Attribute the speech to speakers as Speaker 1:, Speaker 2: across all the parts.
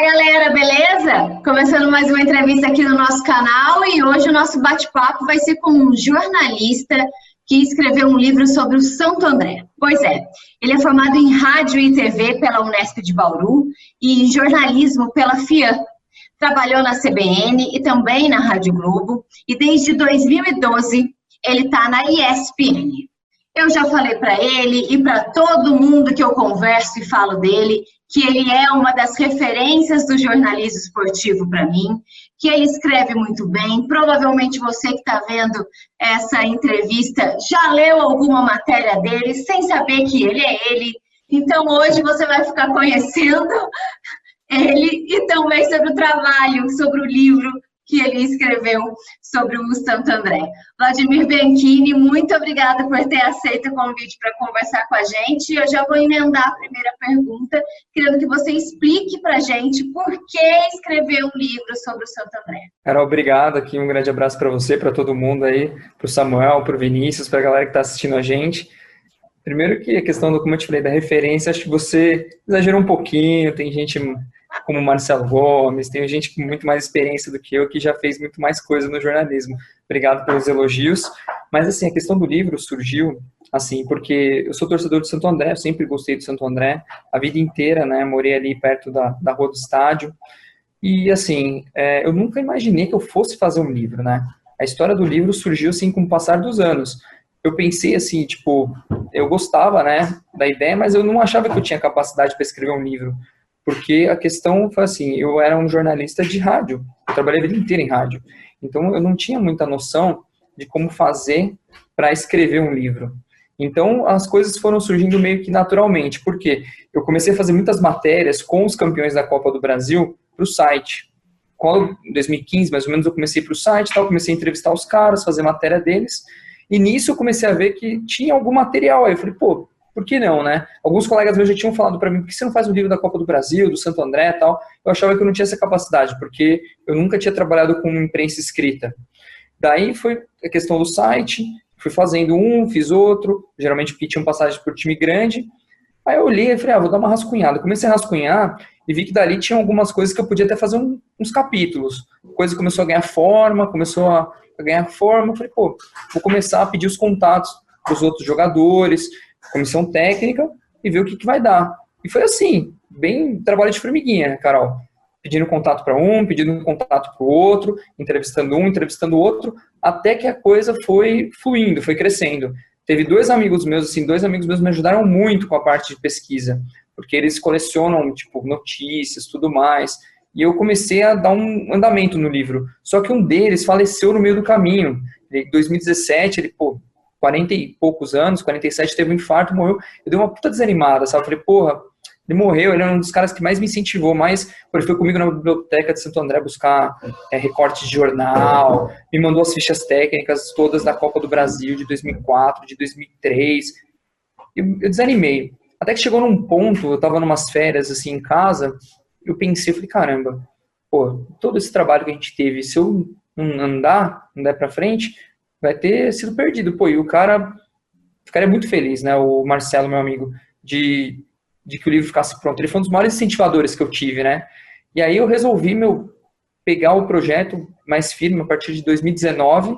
Speaker 1: Galera, beleza? Começando mais uma entrevista aqui no nosso canal e hoje o nosso bate-papo vai ser com um jornalista que escreveu um livro sobre o Santo André. Pois é, ele é formado em rádio e TV pela Unesp de Bauru e em jornalismo pela FIAN. Trabalhou na CBN e também na Rádio Globo e desde 2012 ele está na ESPN. Eu já falei para ele e para todo mundo que eu converso e falo dele que ele é uma das referências do jornalismo esportivo para mim, que ele escreve muito bem. Provavelmente você que está vendo essa entrevista já leu alguma matéria dele sem saber que ele é ele. Então hoje você vai ficar conhecendo ele e também sobre o trabalho, sobre o livro que ele escreveu sobre o Santo André. Vladimir Benchini, muito obrigada por ter aceito o convite para conversar com a gente. Eu já vou emendar a primeira pergunta, querendo que você explique para a gente por que escrever um livro sobre o Santo André.
Speaker 2: Carol, obrigado aqui, um grande abraço para você, para todo mundo aí, para o Samuel, para o Vinícius, para a galera que está assistindo a gente. Primeiro que a questão do, como eu te falei, da referência, acho que você exagerou um pouquinho, tem gente como Marcelo Gomes, tem gente com muito mais experiência do que eu que já fez muito mais coisa no jornalismo. Obrigado pelos elogios. Mas assim, a questão do livro surgiu assim, porque eu sou torcedor do Santo André, sempre gostei do Santo André, a vida inteira, né, morei ali perto da, da rua do estádio, e assim, é, eu nunca imaginei que eu fosse fazer um livro, né, a história do livro surgiu assim com o passar dos anos, eu pensei assim, tipo, eu gostava, né, da ideia, mas eu não achava que eu tinha capacidade para escrever um livro, porque a questão foi assim, eu era um jornalista de rádio, eu trabalhei a vida inteira em rádio, então eu não tinha muita noção de como fazer para escrever um livro. Então as coisas foram surgindo meio que naturalmente, porque eu comecei a fazer muitas matérias com os campeões da Copa do Brasil para o site. Quando, em 2015, mais ou menos, eu comecei para o site, tal, comecei a entrevistar os caras, fazer matéria deles, e nisso eu comecei a ver que tinha algum material. Aí eu falei, pô, por que não, né? Alguns colegas meus já tinham falado para mim, por que você não faz um livro da Copa do Brasil, do Santo André e tal? Eu achava que eu não tinha essa capacidade, porque eu nunca tinha trabalhado com imprensa escrita. Daí foi a questão do site, fui fazendo um, fiz outro, geralmente porque tinham passagens por time grande. Aí eu olhei e falei, ah, vou dar uma rascunhada. Comecei a rascunhar e vi que dali tinha algumas coisas que eu podia até fazer um, uns capítulos. Coisa começou a ganhar forma, começou a, a ganhar forma. Eu falei, pô, vou começar a pedir os contatos dos outros jogadores, comissão técnica e ver o que, que vai dar. E foi assim, bem trabalho de formiguinha, Carol? Pedindo contato para um, pedindo contato para o outro, entrevistando um, entrevistando o outro, até que a coisa foi fluindo, foi crescendo. Teve dois amigos meus, assim, dois amigos meus me ajudaram muito com a parte de pesquisa, porque eles colecionam, tipo, notícias, tudo mais. E eu comecei a dar um andamento no livro. Só que um deles faleceu no meio do caminho. Em 2017, ele, pô, 40 e poucos anos, 47, teve um infarto, morreu. Eu dei uma puta desanimada, sabe? Eu falei, porra, ele morreu, ele é um dos caras que mais me incentivou, mais, ele foi comigo na biblioteca de Santo André buscar é, recortes de jornal, me mandou as fichas técnicas todas da Copa do Brasil de 2004, de 2003, eu, eu desanimei. Até que chegou num ponto, eu tava numas férias, assim, em casa, eu pensei, eu falei, caramba, pô, todo esse trabalho que a gente teve, se eu não andar, não der pra frente, vai ter sido perdido. Pô, e o cara ficaria muito feliz, né? O Marcelo, meu amigo, de, de que o livro ficasse pronto. Ele foi um dos maiores incentivadores que eu tive, né? E aí eu resolvi, meu, pegar o projeto mais firme a partir de 2019.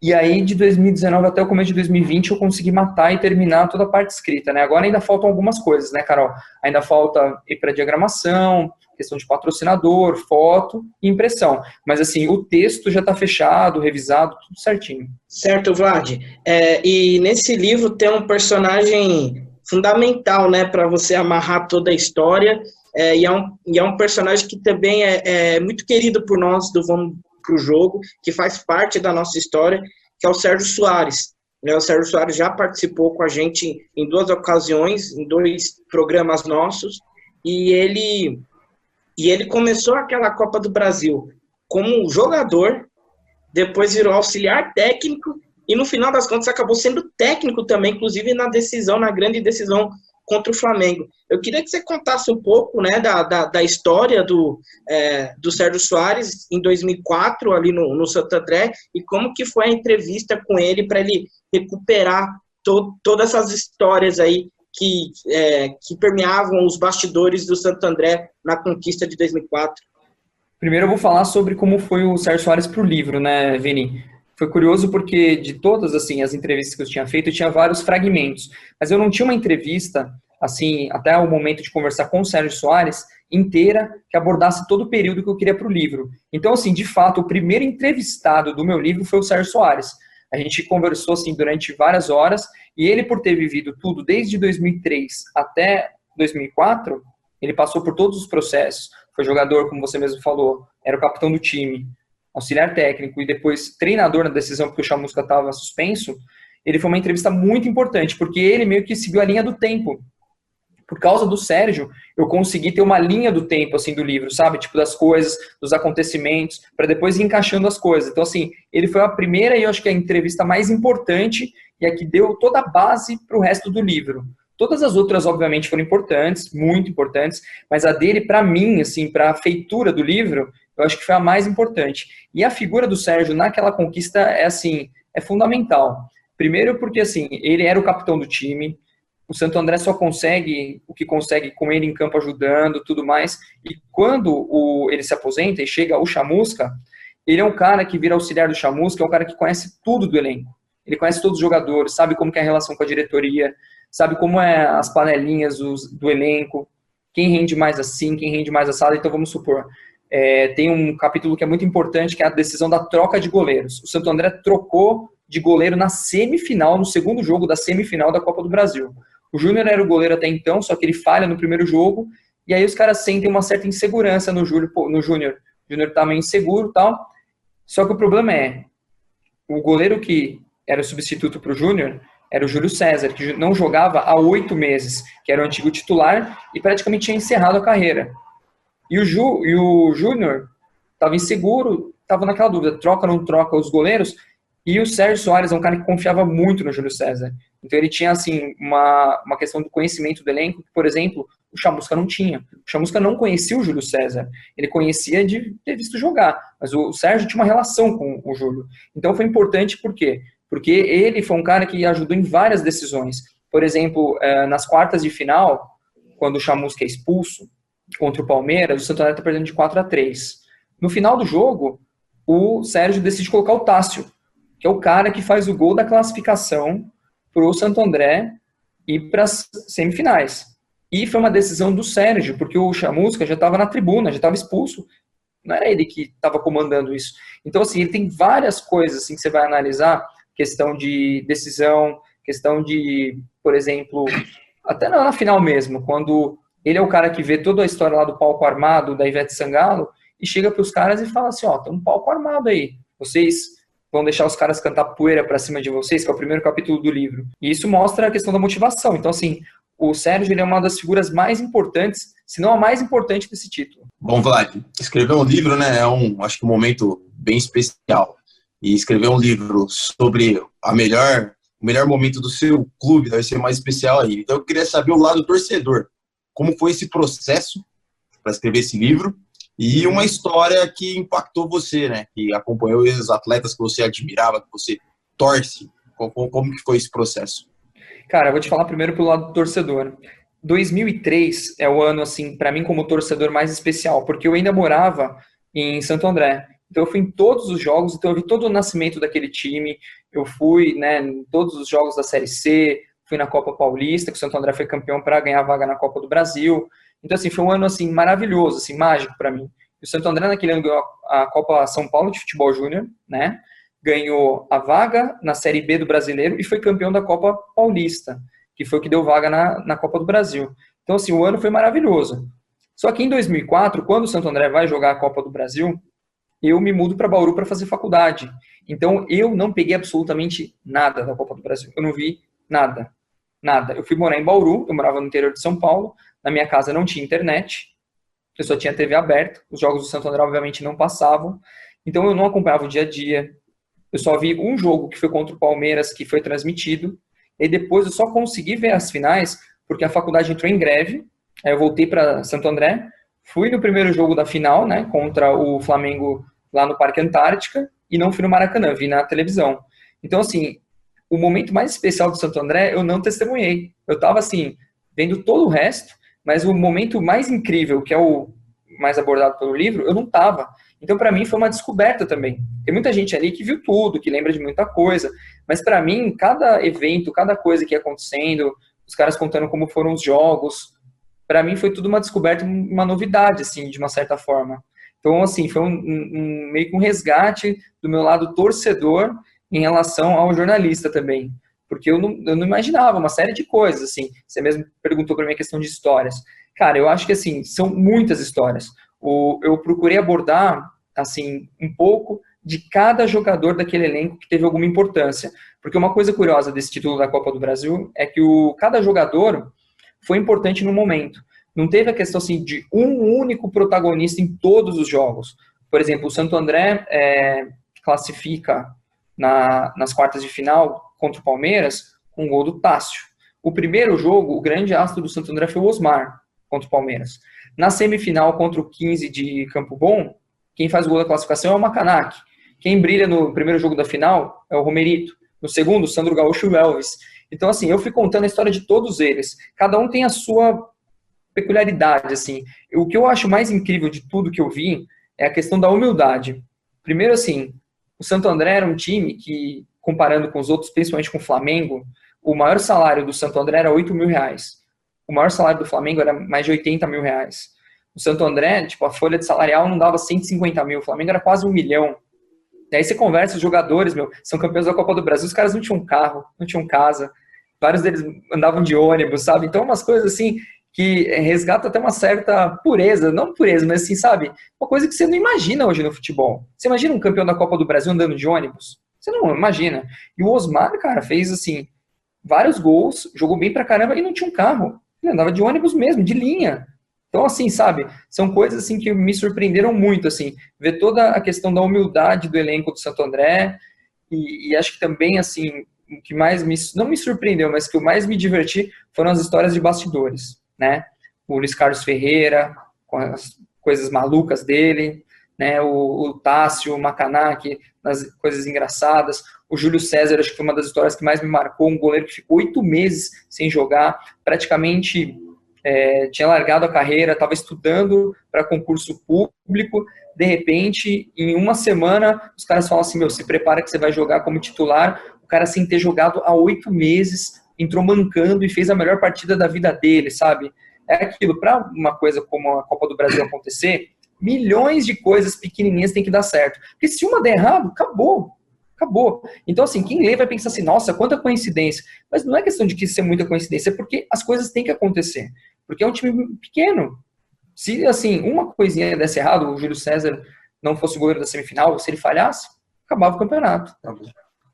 Speaker 2: E aí, de 2019 até o começo de 2020, eu consegui matar e terminar toda a parte escrita, né? Agora ainda faltam algumas coisas, né, Carol? Ainda falta ir para diagramação, questão de patrocinador, foto e impressão. Mas assim, o texto já está fechado, revisado, tudo certinho.
Speaker 3: Certo, Vlad. É, e nesse livro tem um personagem fundamental, né, para você amarrar toda a história. É, e, é um, e é um personagem que também é, é muito querido por nós do Vamos para o Jogo, que faz parte da nossa história, que é o Sérgio Soares. Né, o Sérgio Soares já participou com a gente em duas ocasiões, em dois programas nossos, e ele e ele começou aquela Copa do Brasil como jogador, depois virou auxiliar técnico e no final das contas acabou sendo técnico também, inclusive na decisão, na grande decisão contra o Flamengo. Eu queria que você contasse um pouco né, da, da, da história do, é, do Sérgio Soares em 2004, ali no, no Santo André, e como que foi a entrevista com ele para ele recuperar to, todas essas histórias aí que, é, que permeavam os bastidores do Santo André na conquista de 2004?
Speaker 2: Primeiro eu vou falar sobre como foi o Sérgio Soares para o livro, né, Vini? Foi curioso porque de todas assim as entrevistas que eu tinha feito, eu tinha vários fragmentos, mas eu não tinha uma entrevista assim até o momento de conversar com o Sérgio Soares inteira que abordasse todo o período que eu queria para o livro. Então, assim, de fato, o primeiro entrevistado do meu livro foi o Sérgio Soares. A gente conversou assim durante várias horas e ele, por ter vivido tudo desde 2003 até 2004, ele passou por todos os processos. Foi jogador, como você mesmo falou, era o capitão do time, auxiliar técnico e depois treinador na decisão porque o Chamusca estava suspenso. Ele foi uma entrevista muito importante porque ele meio que seguiu a linha do tempo por causa do Sérgio, eu consegui ter uma linha do tempo, assim, do livro, sabe? Tipo, das coisas, dos acontecimentos, para depois ir encaixando as coisas. Então, assim, ele foi a primeira e eu acho que a entrevista mais importante e a que deu toda a base para o resto do livro. Todas as outras, obviamente, foram importantes, muito importantes, mas a dele, para mim, assim, para a feitura do livro, eu acho que foi a mais importante. E a figura do Sérgio naquela conquista é, assim, é fundamental. Primeiro porque, assim, ele era o capitão do time, o Santo André só consegue o que consegue com ele em campo ajudando, tudo mais. E quando o, ele se aposenta e chega o Chamusca, ele é um cara que vira auxiliar do Chamusca, é um cara que conhece tudo do elenco. Ele conhece todos os jogadores, sabe como é a relação com a diretoria, sabe como é as panelinhas dos, do elenco, quem rende mais assim, quem rende mais assado. Então vamos supor, é, tem um capítulo que é muito importante, que é a decisão da troca de goleiros. O Santo André trocou de goleiro na semifinal, no segundo jogo da semifinal da Copa do Brasil. O Júnior era o goleiro até então, só que ele falha no primeiro jogo, e aí os caras sentem uma certa insegurança no Júnior. No Júnior. O Júnior tá meio inseguro tal. Só que o problema é, o goleiro que era o substituto para o Júnior era o Júlio César, que não jogava há oito meses, que era o antigo titular e praticamente tinha encerrado a carreira. E o, Ju, e o Júnior estava inseguro, estava naquela dúvida, troca ou não troca os goleiros, e o Sérgio Soares é um cara que confiava muito no Júlio César. Então ele tinha, assim, uma, uma questão do conhecimento do elenco, que, por exemplo, o Chamusca não tinha. O Chamusca não conhecia o Júlio César. Ele conhecia de ter visto jogar, mas o Sérgio tinha uma relação com o Júlio. Então foi importante por quê? Porque ele foi um cara que ajudou em várias decisões. Por exemplo, eh, nas quartas de final, quando o Chamusca é expulso contra o Palmeiras, o Santo André está perdendo de 4 a 3. No final do jogo, o Sérgio decide colocar o Tássio, que é o cara que faz o gol da classificação para o Santo André ir para as semifinais. E foi uma decisão do Sérgio, porque o Chamusca já estava na tribuna, já estava expulso. Não era ele que estava comandando isso. Então, assim, ele tem várias coisas assim, que você vai analisar, questão de decisão, questão de, por exemplo, até na final mesmo, quando ele é o cara que vê toda a história lá do palco armado da Ivete Sangalo e chega para os caras e fala assim, ó, tem um palco armado aí. Vocês vão deixar os caras cantar poeira para cima de vocês, que é o primeiro capítulo do livro. E isso mostra a questão da motivação. Então, assim, o Sérgio ele é uma das figuras mais importantes, se não a mais importante desse título.
Speaker 4: Bom, Vlad, escrever um livro, né, é um, acho que um momento bem especial. E escrever um livro sobre a melhor, o melhor momento do seu clube deve ser mais especial aí. Então, eu queria saber o lado torcedor. Como foi esse processo para escrever esse livro? E uma história que impactou você, né? Que acompanhou os atletas que você admirava, que você torce. Como, como que foi esse processo?
Speaker 2: Cara, eu vou te falar primeiro pelo lado do torcedor. 2003 é o ano, assim, para mim como torcedor mais especial, porque eu ainda morava em Santo André. Então eu fui em todos os jogos, então eu vi todo o nascimento daquele time. Eu fui, né, em todos os jogos da Série C, fui na Copa Paulista, que o Santo André foi campeão para ganhar a vaga na Copa do Brasil. Então, assim, foi um ano, assim, maravilhoso, assim, mágico para mim. O Santo André naquele ano ganhou a Copa São Paulo de Futebol Júnior, né? Ganhou a vaga na Série B do Brasileiro e foi campeão da Copa Paulista, que foi o que deu vaga na, na Copa do Brasil. Então, assim, o ano foi maravilhoso. Só que em 2004, quando o Santo André vai jogar a Copa do Brasil, eu me mudo para Bauru para fazer faculdade. Então, eu não peguei absolutamente nada da Copa do Brasil. Eu não vi nada. Nada. Eu fui morar em Bauru, eu morava no interior de São Paulo, na minha casa não tinha internet, eu só tinha TV aberta, os jogos do Santo André obviamente não passavam, então eu não acompanhava o dia a dia. Eu só vi um jogo que foi contra o Palmeiras, que foi transmitido, e depois eu só consegui ver as finais porque a faculdade entrou em greve, aí eu voltei para Santo André, fui no primeiro jogo da final, né, contra o Flamengo lá no Parque Antártica, e não fui no Maracanã, vi na televisão. Então, assim, o momento mais especial do Santo André eu não testemunhei. Eu estava assim, vendo todo o resto, mas o momento mais incrível, que é o mais abordado pelo livro, eu não estava. Então, para mim, foi uma descoberta também. Tem muita gente ali que viu tudo, que lembra de muita coisa, mas para mim, cada evento, cada coisa que ia acontecendo, os caras contando como foram os jogos, para mim foi tudo uma descoberta, uma novidade, assim, de uma certa forma. Então, assim, foi um, um, meio que um resgate do meu lado torcedor em relação ao jornalista também. Porque eu não, eu não imaginava uma série de coisas, assim. Você mesmo perguntou para mim a questão de histórias. Cara, eu acho que, assim, são muitas histórias. O, eu procurei abordar, assim, um pouco de cada jogador daquele elenco que teve alguma importância. Porque uma coisa curiosa desse título da Copa do Brasil é que o, cada jogador foi importante no momento. Não teve a questão assim, de um único protagonista em todos os jogos. Por exemplo, o Santo André é, classifica na, nas quartas de final contra o Palmeiras com um gol do Tássio. O primeiro jogo, o grande astro do Santo André foi o Osmar contra o Palmeiras. Na semifinal contra o 15 de Campo Bom, quem faz o gol da classificação é o Macanac. Quem brilha no primeiro jogo da final é o Romerito. No segundo, o Sandro Gaúcho e o Elvis. Então, assim, eu fui contando a história de todos eles. Cada um tem a sua peculiaridade, assim. O que eu acho mais incrível de tudo que eu vi é a questão da humildade. Primeiro, assim, o Santo André era um time que, comparando com os outros, principalmente com o Flamengo, o maior salário do Santo André era 8 mil reais. O maior salário do Flamengo era mais de 80 mil reais. O Santo André, tipo, a folha de salarial não dava 150 mil, o Flamengo era quase um milhão. E aí você conversa, os jogadores, meu, são campeões da Copa do Brasil, os caras não tinham carro, não tinham casa, vários deles andavam de ônibus, sabe? Então, umas coisas assim que resgata até uma certa pureza, não pureza, mas assim, sabe? Uma coisa que você não imagina hoje no futebol. Você imagina um campeão da Copa do Brasil andando de ônibus? Você não imagina. E o Osmar, cara, fez assim, vários gols, jogou bem pra caramba e não tinha um carro. Ele andava de ônibus mesmo, de linha. Então, assim, sabe, são coisas assim que me surpreenderam muito, assim, ver toda a questão da humildade do elenco do Santo André e, e acho que também, assim, o que mais me, não me surpreendeu, mas que eu mais me diverti foram as histórias de bastidores, né? O Luiz Carlos Ferreira, com as coisas malucas dele, né? O, o Tássio, o nas coisas engraçadas. O Júlio César, acho que foi uma das histórias que mais me marcou, um goleiro que ficou oito meses sem jogar, praticamente é, tinha largado a carreira, estava estudando para concurso público, de repente, em uma semana, os caras falam assim, meu, se prepara que você vai jogar como titular, o cara sem ter jogado há oito meses, entrou mancando e fez a melhor partida da vida dele, sabe? É aquilo, para uma coisa como a Copa do Brasil acontecer, milhões de coisas pequenininhas tem que dar certo. Porque se uma der errado, acabou. Acabou. Então, assim, quem lê vai pensar assim, nossa, quanta coincidência. Mas não é questão de que ser muita coincidência, é porque as coisas têm que acontecer. Porque é um time pequeno. Se, assim, uma coisinha desse errado, o Júlio César não fosse o goleiro da semifinal, se ele falhasse, acabava o campeonato.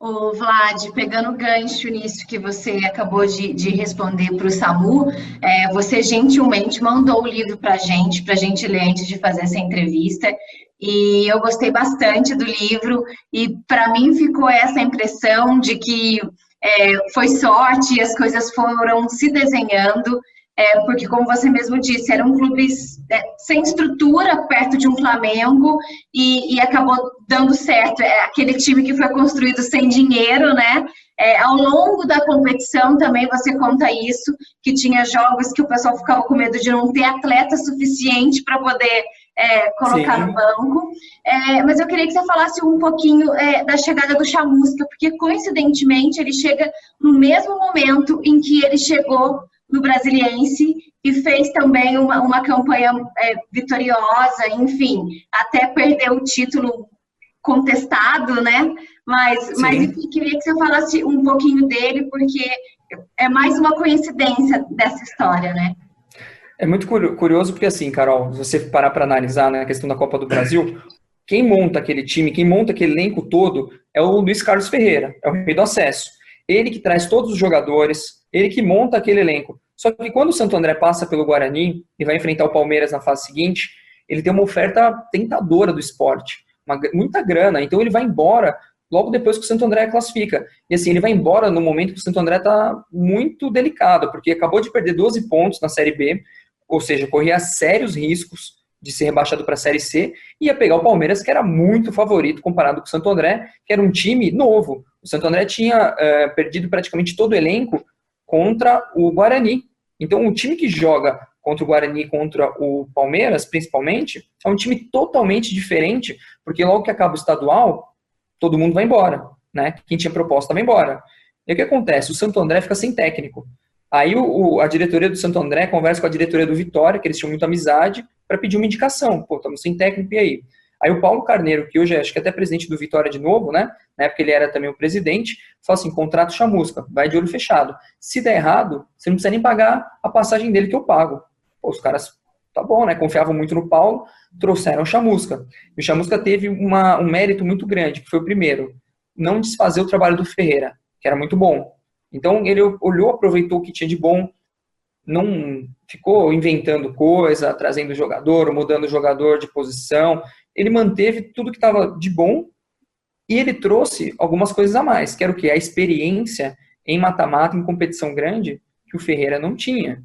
Speaker 1: O Vlad, pegando gancho nisso que você acabou de, de responder para o Samu, é, você gentilmente mandou o livro para a gente, para a gente ler antes de fazer essa entrevista. E eu gostei bastante do livro, e para mim ficou essa impressão de que é, foi sorte, as coisas foram se desenhando, é, porque, como você mesmo disse, era um clube é, sem estrutura perto de um Flamengo e, e, acabou dando certo. É aquele time que foi construído sem dinheiro, né? É, ao longo da competição também você conta isso, que tinha jogos que o pessoal ficava com medo de não ter atleta suficiente para poder é, colocar Sim. no banco. É, mas eu queria que você falasse um pouquinho é, da chegada do Chamusca, porque coincidentemente ele chega no mesmo momento em que ele chegou no Brasiliense e fez também uma, uma campanha é, vitoriosa, enfim, até perder o título contestado, né? Mas, mas enfim, queria que você falasse um pouquinho dele, porque é mais uma coincidência dessa história, né?
Speaker 2: É muito curioso porque, assim, Carol, se você parar para analisar né, a questão da Copa do Brasil, quem monta aquele time, quem monta aquele elenco todo é o Luiz Carlos Ferreira, é o rei do acesso. Ele que traz todos os jogadores, ele que monta aquele elenco. Só que quando o Santo André passa pelo Guarani e vai enfrentar o Palmeiras na fase seguinte, ele tem uma oferta tentadora do esporte, uma, muita grana, então ele vai embora logo depois que o Santo André classifica. E assim, ele vai embora no momento que o Santo André está muito delicado, porque acabou de perder 12 pontos na Série B, ou seja, corria sérios riscos de ser rebaixado para a Série C, e ia pegar o Palmeiras, que era muito favorito comparado com o Santo André, que era um time novo. O Santo André tinha uh, perdido praticamente todo o elenco contra o Guarani. Então, o time que joga contra o Guarani, contra o Palmeiras, principalmente, é um time totalmente diferente, porque logo que acaba o estadual, todo mundo vai embora, né? Quem tinha proposta vai embora. E o que acontece? O Santo André fica sem técnico. Aí o, a diretoria do Santo André conversa com a diretoria do Vitória, que eles tinham muita amizade, para pedir uma indicação. Pô, estamos sem técnico, e aí? Aí o Paulo Carneiro, que hoje é, acho que até presidente do Vitória de novo, né? Na época ele era também o presidente, falou assim: contrato chamusca, vai de olho fechado. Se der errado, você não precisa nem pagar a passagem dele que eu pago. Pô, os caras, tá bom, né? Confiavam muito no Paulo, trouxeram o chamusca. E o chamusca teve uma, um mérito muito grande, que foi o primeiro, não desfazer o trabalho do Ferreira, que era muito bom. Então ele olhou, aproveitou o que tinha de bom, não ficou inventando coisa, trazendo jogador, mudando jogador de posição ele manteve tudo que estava de bom e ele trouxe algumas coisas a mais, que era o que? A experiência em mata-mata, em competição grande, que o Ferreira não tinha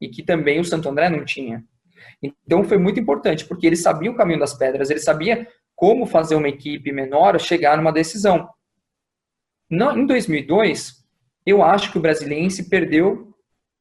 Speaker 2: e que também o Santo André não tinha. Então foi muito importante, porque ele sabia o caminho das pedras, ele sabia como fazer uma equipe menor chegar numa decisão. Em 2002, eu acho que o Brasiliense perdeu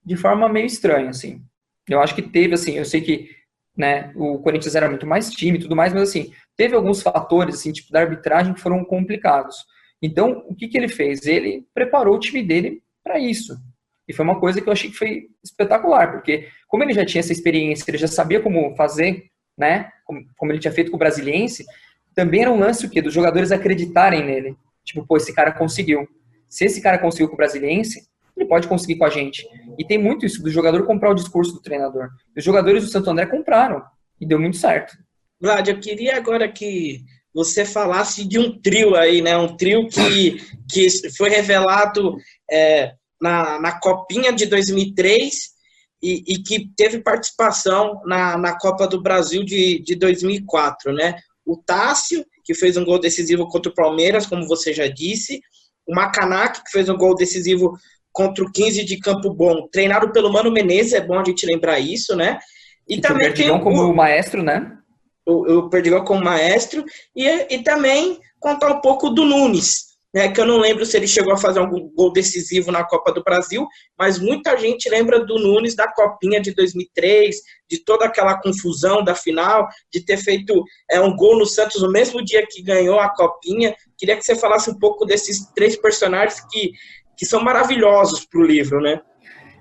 Speaker 2: de forma meio estranha, assim. Eu acho que teve, assim, eu sei que né? O Corinthians era muito mais time e tudo mais, mas assim, teve alguns fatores, assim, tipo, da arbitragem que foram complicados. Então, o que, que ele fez? Ele preparou o time dele para isso. E foi uma coisa que eu achei que foi espetacular, porque como ele já tinha essa experiência, ele já sabia como fazer, né? Como, como ele tinha feito com o Brasiliense, também era um lance o quê? Dos jogadores acreditarem nele. Tipo, pô, esse cara conseguiu. Se esse cara conseguiu com o Brasiliense, ele pode conseguir com a gente. E tem muito isso do jogador comprar o discurso do treinador. Os jogadores do Santo André compraram e deu muito certo.
Speaker 3: Vlad, eu queria agora que você falasse de um trio aí, né? Um trio que, que foi revelado é, na, na Copinha de 2003 e, e, que teve participação na, na Copa do Brasil de, de 2004, né? O Tássio, que fez um gol decisivo contra o Palmeiras, como você já disse. O Macanak, que fez um gol decisivo contra o 15 de Campo Bom, treinado pelo Mano Menezes, é bom a gente lembrar isso, né?
Speaker 2: E, e também tem o como maestro, né?
Speaker 3: O, o Perdigão como maestro e, e também contar um pouco do Nunes, né? Que eu não lembro se ele chegou a fazer algum gol decisivo na Copa do Brasil, mas muita gente lembra do Nunes da Copinha de 2003, de toda aquela confusão da final, de ter feito é, um gol no Santos no mesmo dia que ganhou a Copinha. Queria que você falasse um pouco desses três personagens que que são maravilhosos para o livro, né?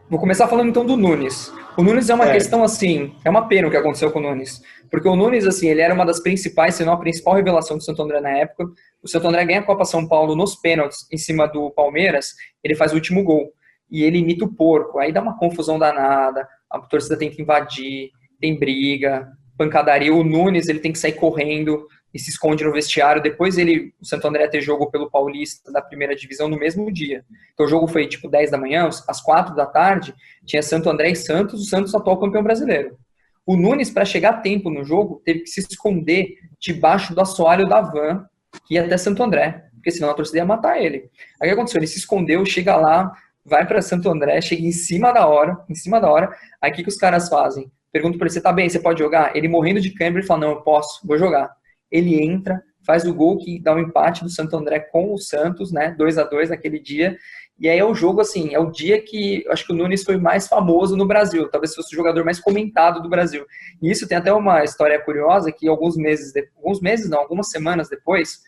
Speaker 2: Vou começar falando então do Nunes. O Nunes é uma é. questão assim, é uma pena o que aconteceu com o Nunes, porque o Nunes assim, ele era uma das principais, se não a principal revelação do Santo André na época. O Santo André ganha a Copa São Paulo nos pênaltis em cima do Palmeiras, ele faz o último gol e ele imita o porco. Aí dá uma confusão danada, a torcida tem que invadir, tem briga, pancadaria. O Nunes ele tem que sair correndo e se esconde no vestiário. Depois ele, o Santo André ter jogo pelo Paulista da primeira divisão no mesmo dia. Então o jogo foi tipo 10 da manhã, às 4 da tarde, tinha Santo André e Santos, o Santos atual campeão brasileiro. O Nunes, para chegar a tempo no jogo, teve que se esconder debaixo do assoalho da van que ia até Santo André, porque senão a torcida ia matar ele. Aí o que aconteceu? Ele se escondeu, chega lá, vai para Santo André, chega em cima da hora, em cima da hora. Aí o que, que os caras fazem? Pergunto para ele, você tá bem, você pode jogar? Ele morrendo de câimbra, ele fala, não, eu posso, vou jogar ele entra, faz o gol que dá um empate do Santo André com o Santos, né? 2 a 2 naquele dia. E aí é o jogo, assim, é o dia que acho que o Nunes foi mais famoso no Brasil, talvez fosse o jogador mais comentado do Brasil. E isso tem até uma história curiosa que alguns meses, alguns meses não, algumas semanas depois,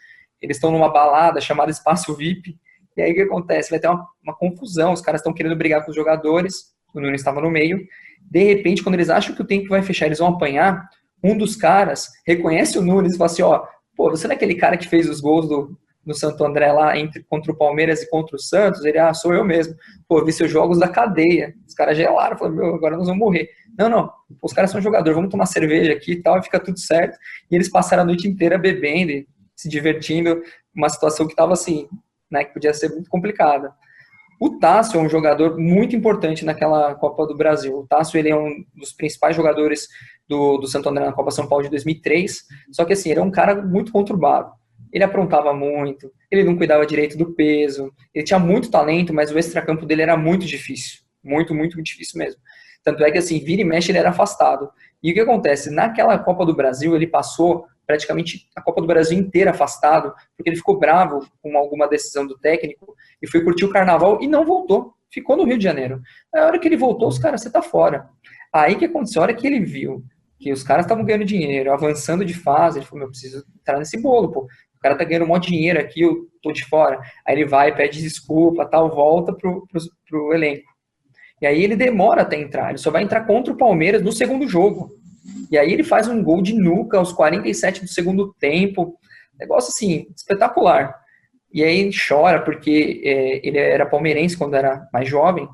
Speaker 2: eles estão numa balada chamada Espaço VIP, e aí o que acontece? Vai ter uma, uma confusão, os caras estão querendo brigar com os jogadores, o Nunes estava no meio, de repente, quando eles acham que o tempo vai fechar, eles vão apanhar, um dos caras reconhece o Nunes e fala assim, ó, pô, você não é aquele cara que fez os gols do, do Santo André lá entre, contra o Palmeiras e contra o Santos? Ele, ah, sou eu mesmo. Pô, vi seus jogos da cadeia. Os caras gelaram, falaram, meu, agora nós vamos morrer. Não, não, os caras são jogadores, vamos tomar cerveja aqui e tal, e fica tudo certo. E eles passaram a noite inteira bebendo e se divertindo, uma situação que estava assim, né, que podia ser muito complicada. O Tássio é um jogador muito importante naquela Copa do Brasil. O Tássio ele é um dos principais jogadores do, do Santo André na Copa São Paulo de 2003. Só que assim, ele é um cara muito conturbado. Ele aprontava muito, ele não cuidava direito do peso, ele tinha muito talento, mas o extracampo dele era muito difícil. Muito, muito, muito difícil mesmo. Tanto é que assim, vira e mexe ele era afastado. E o que acontece? Naquela Copa do Brasil, ele passou praticamente a Copa do Brasil inteira afastado, porque ele ficou bravo com alguma decisão do técnico e foi curtir o carnaval e não voltou. ficou no Rio de Janeiro. Na hora que ele voltou, os caras, você tá fora. Aí que aconteceu, a hora que ele viu que os caras estavam ganhando dinheiro, avançando de fase, ele falou, meu, preciso entrar nesse bolo, pô. O cara tá ganhando um monte de dinheiro aqui, eu tô de fora. Aí ele vai, pede desculpa, tal, volta pro, pro, pro elenco. E aí ele demora até entrar, ele só vai entrar contra o Palmeiras no segundo jogo. E aí ele faz um gol de nuca aos 47 do segundo tempo. Negócio assim, espetacular. E aí ele chora porque é, ele era palmeirense quando era mais jovem.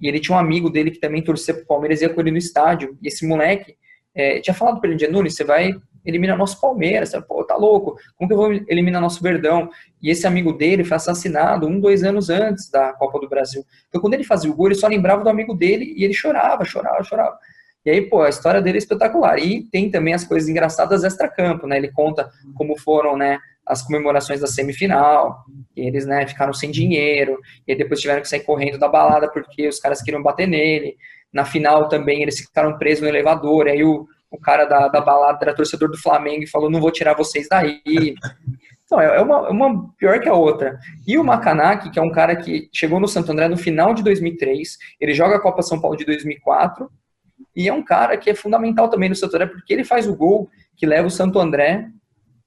Speaker 2: E ele tinha um amigo dele que também torcia pro Palmeiras e ia com ele no estádio. E esse moleque é, tinha falado para ele, Nunes, você vai eliminar nosso Palmeiras. Pô, tá louco? Como que eu vou eliminar nosso Verdão? E esse amigo dele foi assassinado um, dois anos antes da Copa do Brasil. Então quando ele fazia o gol, ele só lembrava do amigo dele e ele chorava, chorava, chorava. E aí, pô, a história dele é espetacular. E tem também as coisas engraçadas extra-campo, né? Ele conta como foram, né, as comemorações da semifinal, eles, né, ficaram sem dinheiro, e depois tiveram que sair correndo da balada porque os caras queriam bater nele. Na final também eles ficaram presos no elevador, aí o, o cara da, da balada era torcedor do Flamengo e falou, não vou tirar vocês daí. Então, é uma, uma pior que a outra. E o Macanaki, que é um cara que chegou no Santo André no final de 2003, ele joga a Copa São Paulo de 2004, e é um cara que é fundamental também no Santo André, porque ele faz o gol que leva o Santo André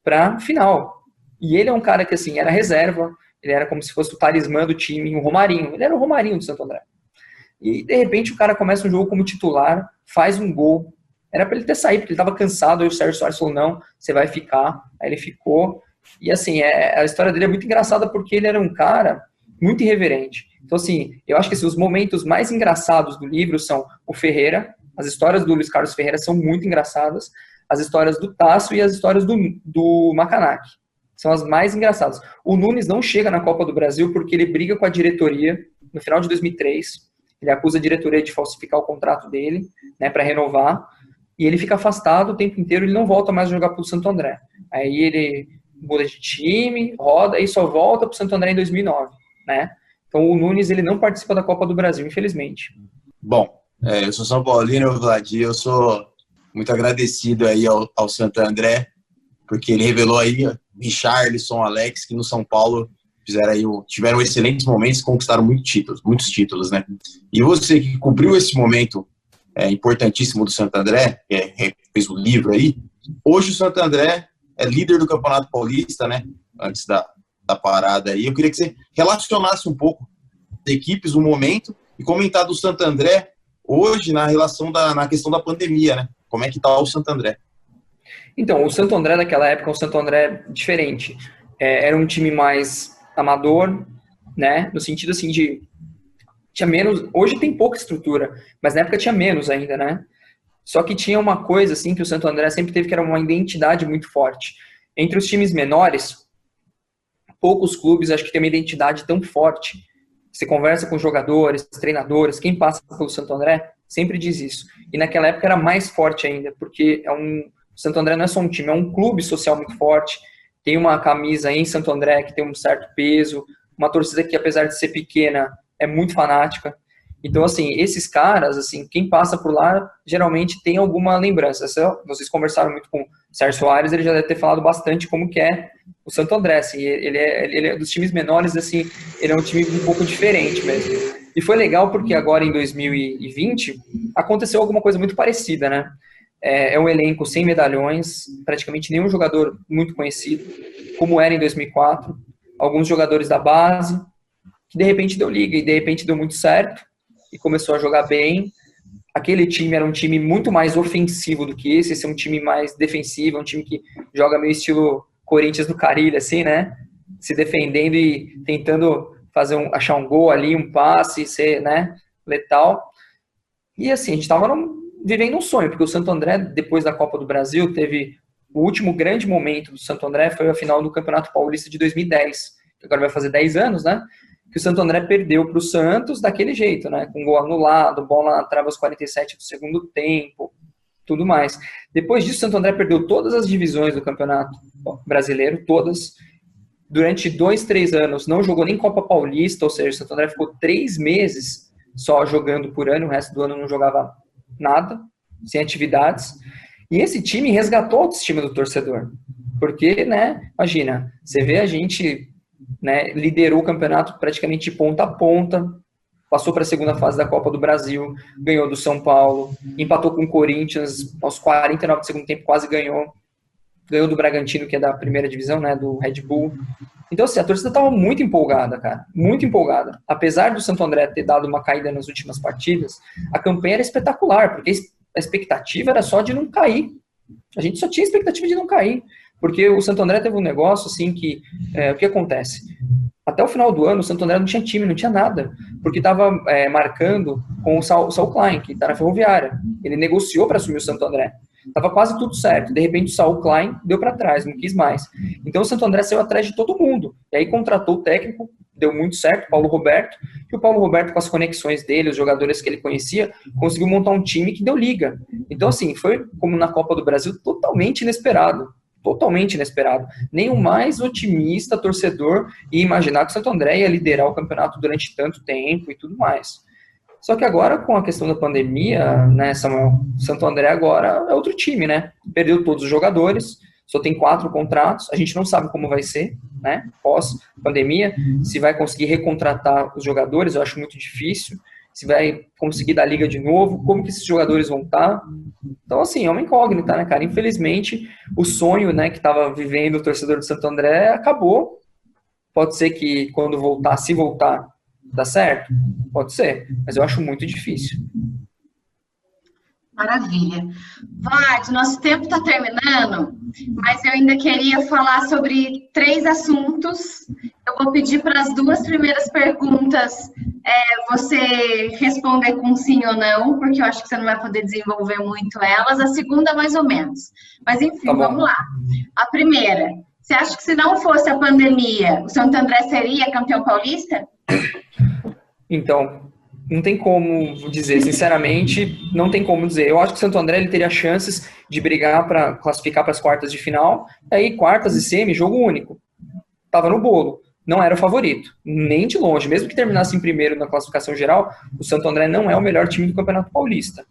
Speaker 2: para final. E ele é um cara que, assim, era reserva, ele era como se fosse o talismã do time, um Romarinho. Ele era o Romarinho do Santo André. E, de repente, o cara começa um jogo como titular, faz um gol. Era para ele ter saído, porque ele estava cansado, aí o Sérgio Soares falou, não, você vai ficar. Aí ele ficou. E, assim, é, a história dele é muito engraçada, porque ele era um cara muito irreverente. Então, assim, eu acho que assim, os momentos mais engraçados do livro são o Ferreira, as histórias do Luiz Carlos Ferreira são muito engraçadas. As histórias do Tasso e as histórias do, do Macanaki. São as mais engraçadas. O Nunes não chega na Copa do Brasil porque ele briga com a diretoria no final de 2003. Ele acusa a diretoria de falsificar o contrato dele, né, para renovar. E ele fica afastado o tempo inteiro, ele não volta mais a jogar pro Santo André. Aí ele muda de time, roda e só volta pro Santo André em 2009, né? Então o Nunes ele não participa da Copa do Brasil, infelizmente.
Speaker 4: Bom, é, eu sou São Paulino, Vladir, eu sou muito agradecido aí ao, ao Santo André, porque ele revelou aí Richarlison, Alex, que no São Paulo fizeram aí, tiveram excelentes momentos conquistaram muitos títulos, muitos títulos, né? E você que cobriu esse momento é, importantíssimo do Santo André, que é, fez o livro aí, hoje o Santo André é líder do Campeonato Paulista, né? Antes da, da parada aí. Eu queria que você relacionasse um pouco as equipes, o momento, e comentar do Santo André hoje na relação da na questão da pandemia, né? Como é que está o Santo André?
Speaker 2: Então, o Santo André daquela época é um Santo André diferente. É, era um time mais amador, né? No sentido assim de tinha menos. Hoje tem pouca estrutura, mas na época tinha menos ainda, né? Só que tinha uma coisa assim que o Santo André sempre teve que era uma identidade muito forte. Entre os times menores, poucos clubes acho que tem uma identidade tão forte você conversa com jogadores, treinadores, quem passa pelo Santo André sempre diz isso. E naquela época era mais forte ainda, porque é um Santo André não é só um time, é um clube social muito forte. Tem uma camisa em Santo André que tem um certo peso, uma torcida que apesar de ser pequena é muito fanática. Então, assim, esses caras, assim, quem passa por lá geralmente tem alguma lembrança. Vocês conversaram muito com Sérgio Soares, ele já deve ter falado bastante como que é o Santo André, assim, ele é, ele é dos times menores, assim, ele é um time um pouco diferente mesmo. E foi legal porque agora em 2020 aconteceu alguma coisa muito parecida, né? É, é um elenco sem medalhões, praticamente nenhum jogador muito conhecido, como era em 2004. Alguns jogadores da base, que de repente deu liga e de repente deu muito certo e começou a jogar bem. Aquele time era um time muito mais ofensivo do que esse, esse é um time mais defensivo, é um time que joga meio estilo Corinthians do Carilho, assim, né? Se defendendo e tentando fazer um, achar um gol ali, um passe, ser, né, letal. E assim, a gente estava vivendo um sonho, porque o Santo André, depois da Copa do Brasil, teve o último grande momento do Santo André foi a final do Campeonato Paulista de 2010, que agora vai fazer 10 anos, né? Que o Santo André perdeu para o Santos daquele jeito, né? Com gol anulado, bola na trava aos 47 do segundo tempo, tudo mais. Depois disso, o Santo André perdeu todas as divisões do Campeonato Brasileiro, todas. Durante dois, três anos, não jogou nem Copa Paulista, ou seja, o Santo André ficou três meses só jogando por ano, o resto do ano não jogava nada, sem atividades. E esse time resgatou a autoestima do torcedor. Porque, né, imagina, você vê a gente né, liderou o campeonato praticamente de ponta a ponta, passou para a segunda fase da Copa do Brasil, ganhou do São Paulo, empatou com o Corinthians, aos 49 do segundo tempo quase ganhou, ganhou do Bragantino, que é da primeira divisão, né, do Red Bull. Então, assim, a torcida estava muito empolgada, cara, muito empolgada. Apesar do Santo André ter dado uma caída nas últimas partidas, a campanha era espetacular, porque a expectativa era só de não cair. A gente só tinha expectativa de não cair. Porque o Santo André teve um negócio assim que. É, o que acontece? Até o final do ano, o Santo André não tinha time, não tinha nada. Porque estava é, marcando com o Saul, Klein, que está na ferroviária. Ele negociou para assumir o Santo André. Tava quase tudo certo. De repente, o Saul Klein deu para trás, não quis mais. Então, o Santo André saiu atrás de todo mundo. E aí, contratou o técnico, deu muito certo, Paulo Roberto. E o Paulo Roberto, com as conexões dele, os jogadores que ele conhecia, conseguiu montar um time que deu liga. Então, assim, foi como na Copa do Brasil, totalmente inesperado totalmente inesperado. Nem o mais otimista torcedor ia imaginar que o Santo André ia liderar o campeonato durante tanto tempo e tudo mais. Só que agora, com a questão da pandemia, né, Samuel, Santo André agora é outro time, né? Perdeu todos os jogadores, só tem quatro contratos, a gente não sabe como vai ser, né, pós-pandemia, se vai conseguir recontratar os jogadores, eu acho muito difícil, se vai conseguir dar liga de novo, como que esses jogadores vão estar. Então, assim, é uma incógnita, né, cara? Infelizmente, o sonho, né, que estava vivendo o torcedor do Santo André acabou. Pode ser que quando voltar, se voltar, dá certo? Pode ser, mas eu acho muito difícil.
Speaker 1: Maravilha. Vlad, nosso tempo está terminando, mas eu ainda queria falar sobre três assuntos. Eu vou pedir para as duas primeiras perguntas é, você responder com sim ou não, porque eu acho que você não vai poder desenvolver muito elas. A segunda, mais ou menos. Mas enfim, tá vamos lá. A primeira, você acha que se não fosse a pandemia, o Santo André seria campeão paulista?
Speaker 2: Então, não tem como dizer, sinceramente, não tem como dizer. Eu acho que o Santo André ele teria chances de brigar para classificar para as quartas de final. Aí, quartas e semi, jogo único. Tava no bolo. Não era o favorito, nem de longe. Mesmo que terminasse em primeiro na classificação geral, o Santo André não é o melhor time do Campeonato Paulista.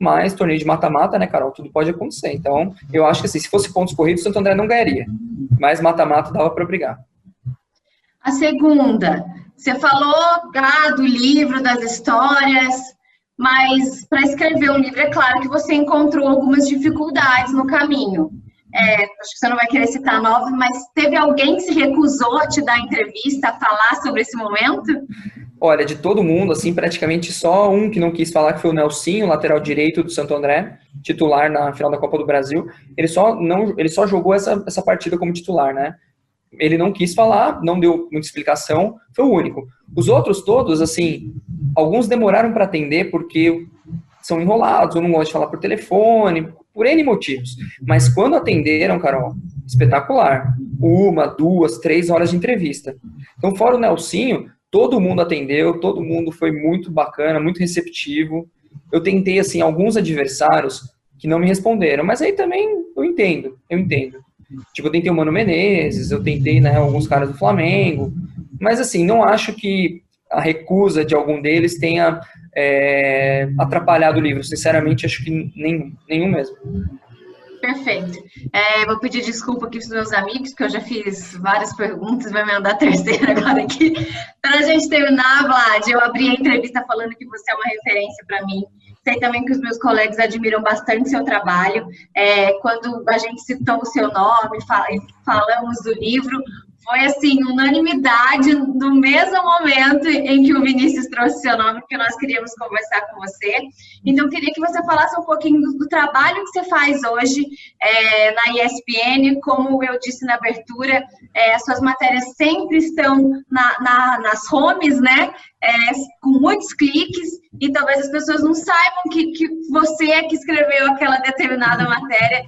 Speaker 2: Mas, torneio de mata-mata, né, Carol? Tudo pode acontecer. Então, eu acho que assim, se fosse pontos corridos, o Santo André não ganharia. Mas mata-mata dava para brigar.
Speaker 1: A segunda, você falou ah, do livro, das histórias, mas para escrever um livro, é claro que você encontrou algumas dificuldades no caminho. É, acho que você não vai querer citar novos, mas teve alguém que se recusou a te dar entrevista, a falar sobre esse momento?
Speaker 2: Olha, de todo mundo, assim, praticamente só um que não quis falar, que foi o Nelsinho, lateral direito do Santo André, titular na final da Copa do Brasil. Ele só, não, ele só jogou essa, essa partida como titular, né? ele não quis falar, não deu muita explicação, foi o único. Os outros todos, assim, alguns demoraram para atender porque são enrolados, ou não gostam de falar por telefone, por N motivos. Mas quando atenderam, Carol, espetacular. Uma, duas, três horas de entrevista. Então, fora o Nelsinho, todo mundo atendeu, todo mundo foi muito bacana, muito receptivo. Eu tentei, assim, alguns adversários que não me responderam, mas aí também eu entendo, eu entendo. Tipo, eu tentei o Mano Menezes, eu tentei, né, alguns caras do Flamengo, mas assim, não acho que a recusa de algum deles tenha é, atrapalhado o livro. Sinceramente, acho que nenhum, nenhum mesmo.
Speaker 1: Perfeito. É, vou pedir desculpa aqui para os meus amigos, porque eu já fiz várias perguntas, vai me mandar a terceira agora aqui. Para a gente terminar, Vlad, eu abri a entrevista falando que você é uma referência para mim Sei também que os meus colegas admiram bastante seu trabalho. É, quando a gente citou o seu nome, falamos do livro, foi assim, unanimidade no mesmo momento em que o Vinícius trouxe seu nome, que nós queríamos conversar com você. Então, queria que você falasse um pouquinho do, do trabalho que você faz hoje é, na ESPN. Como eu disse na abertura, é, suas matérias sempre estão na, na, nas homes, né? É, com muitos cliques, e talvez as pessoas não saibam que, que você é que escreveu aquela determinada matéria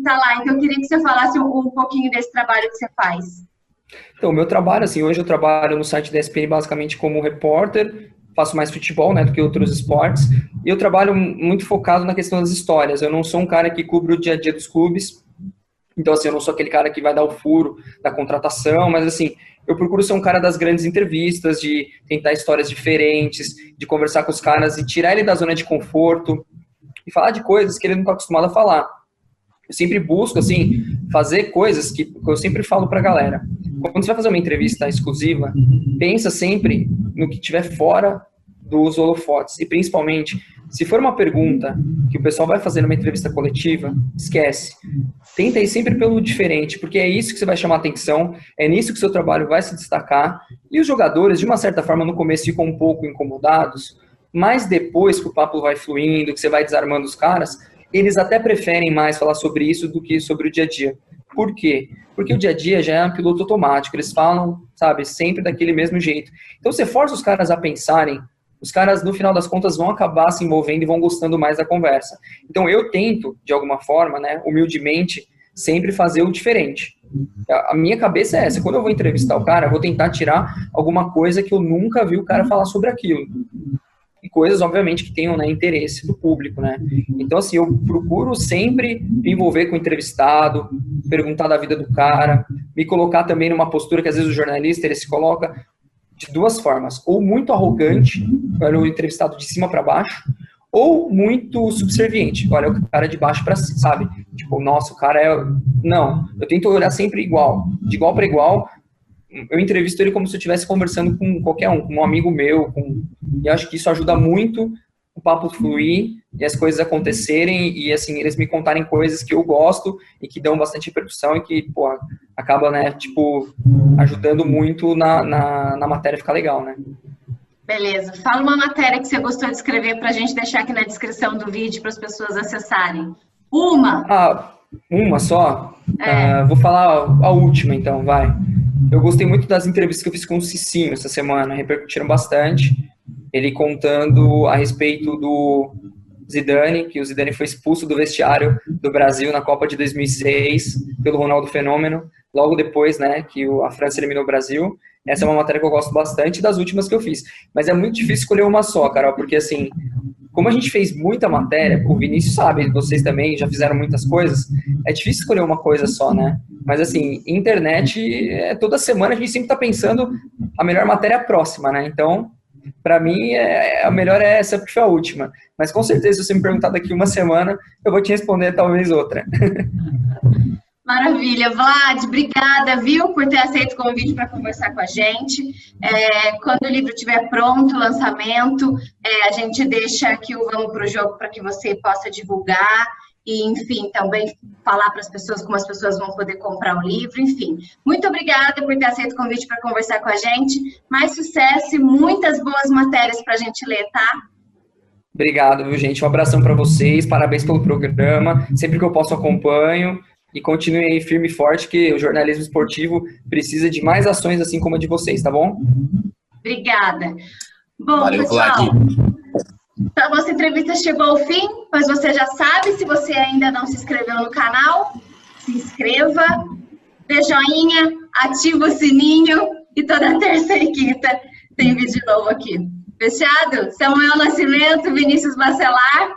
Speaker 1: está lá. Então, eu queria que você falasse um, um pouquinho desse trabalho que você faz.
Speaker 2: Então, o meu trabalho, assim, hoje eu trabalho no site da ESPN basicamente como repórter, faço mais futebol, né, do que outros esportes, e eu trabalho muito focado na questão das histórias. Eu não sou um cara que cubra o dia a dia dos clubes, então, assim, eu não sou aquele cara que vai dar o furo da contratação, mas, assim, eu procuro ser um cara das grandes entrevistas, de tentar histórias diferentes, de conversar com os caras e tirar ele da zona de conforto e falar de coisas que ele não está acostumado a falar. Eu sempre busco, assim, fazer coisas que, eu sempre falo para a galera. Quando você vai fazer uma entrevista exclusiva, pensa sempre no que tiver fora dos holofotes. E principalmente, se for uma pergunta que o pessoal vai fazer numa entrevista coletiva, esquece. Tenta ir sempre pelo diferente, porque é isso que você vai chamar atenção, é nisso que o seu trabalho vai se destacar. E os jogadores, de uma certa forma, no começo ficam um pouco incomodados, mas depois que o papo vai fluindo, que você vai desarmando os caras, eles até preferem mais falar sobre isso do que sobre o dia a dia. Por quê? Porque o dia a dia já é um piloto automático, eles falam, sabe, sempre daquele mesmo jeito. Então você força os caras a pensarem, os caras, no final das contas, vão acabar se envolvendo e vão gostando mais da conversa. Então eu tento, de alguma forma, né, humildemente, sempre fazer o diferente. A minha cabeça é essa, quando eu vou entrevistar o cara, eu vou tentar tirar alguma coisa que eu nunca vi o cara falar sobre aquilo coisas, obviamente, que tenham né, interesse do público, né? Então, assim, eu procuro sempre me envolver com o entrevistado, perguntar da vida do cara, me colocar também numa postura que às vezes o jornalista ele se coloca de duas formas, ou muito arrogante, para o entrevistado de cima para baixo, ou muito subserviente. Olha, o cara de baixo para cima, sabe? Tipo, nossa, o cara é. Não, eu tento olhar sempre igual, de igual para igual, eu entrevisto ele como se eu estivesse conversando com qualquer um, com um amigo meu, com... e acho que isso ajuda muito o papo fluir e as coisas acontecerem e assim eles me contarem coisas que eu gosto e que dão bastante repercussão e que pô, acaba né tipo ajudando muito na, na, na matéria ficar legal né.
Speaker 1: Beleza. Fala uma matéria que você gostou de escrever para a gente deixar aqui na descrição do vídeo para as pessoas acessarem. Uma!
Speaker 2: Ah uma só? É. uh, vou falar a última então vai eu gostei muito das entrevistas que eu fiz com o Cicinho essa semana, repercutiram bastante. Ele contando a respeito do Zidane, que o Zidane foi expulso do vestiário do Brasil na Copa de 2006 pelo Ronaldo Fenômeno, logo depois, né, que a França eliminou o Brasil. Essa é uma matéria que eu gosto bastante das últimas que eu fiz. Mas é muito difícil escolher uma só, Carol, porque assim, como a gente fez muita matéria, o Vinícius sabe, vocês também já fizeram muitas coisas, é difícil escolher uma coisa só, né? Mas assim, internet, é, toda semana a gente sempre está pensando a melhor matéria próxima, né? Então, para mim, é, a melhor é essa porque foi a última. Mas com certeza, se você me perguntar daqui uma semana, eu vou te responder talvez outra.
Speaker 1: Maravilha, Vlad, obrigada, viu, por ter aceito o convite para conversar com a gente. É, quando o livro estiver pronto, lançamento, é, a gente deixa aqui o Vamos para o Jogo para que você possa divulgar e, enfim, também falar para as pessoas como as pessoas vão poder comprar o livro, enfim. Muito obrigada por ter aceito o convite para conversar com a gente. Mais sucesso e muitas boas matérias para a gente ler, tá?
Speaker 2: Obrigado, viu, gente? Um abração para vocês, parabéns pelo programa. Sempre que eu posso, acompanho e continue aí firme e forte, que o jornalismo esportivo precisa de mais ações assim como a de vocês, tá bom?
Speaker 1: Obrigada. Bom, Valeu, pessoal, então, a nossa entrevista chegou ao fim, mas você já sabe, se você ainda não se inscreveu no canal, se inscreva, dê joinha, ativa o sininho e toda terça e quinta tem vídeo novo aqui. Fechado? Samuel Nascimento, Vinícius Bacelar,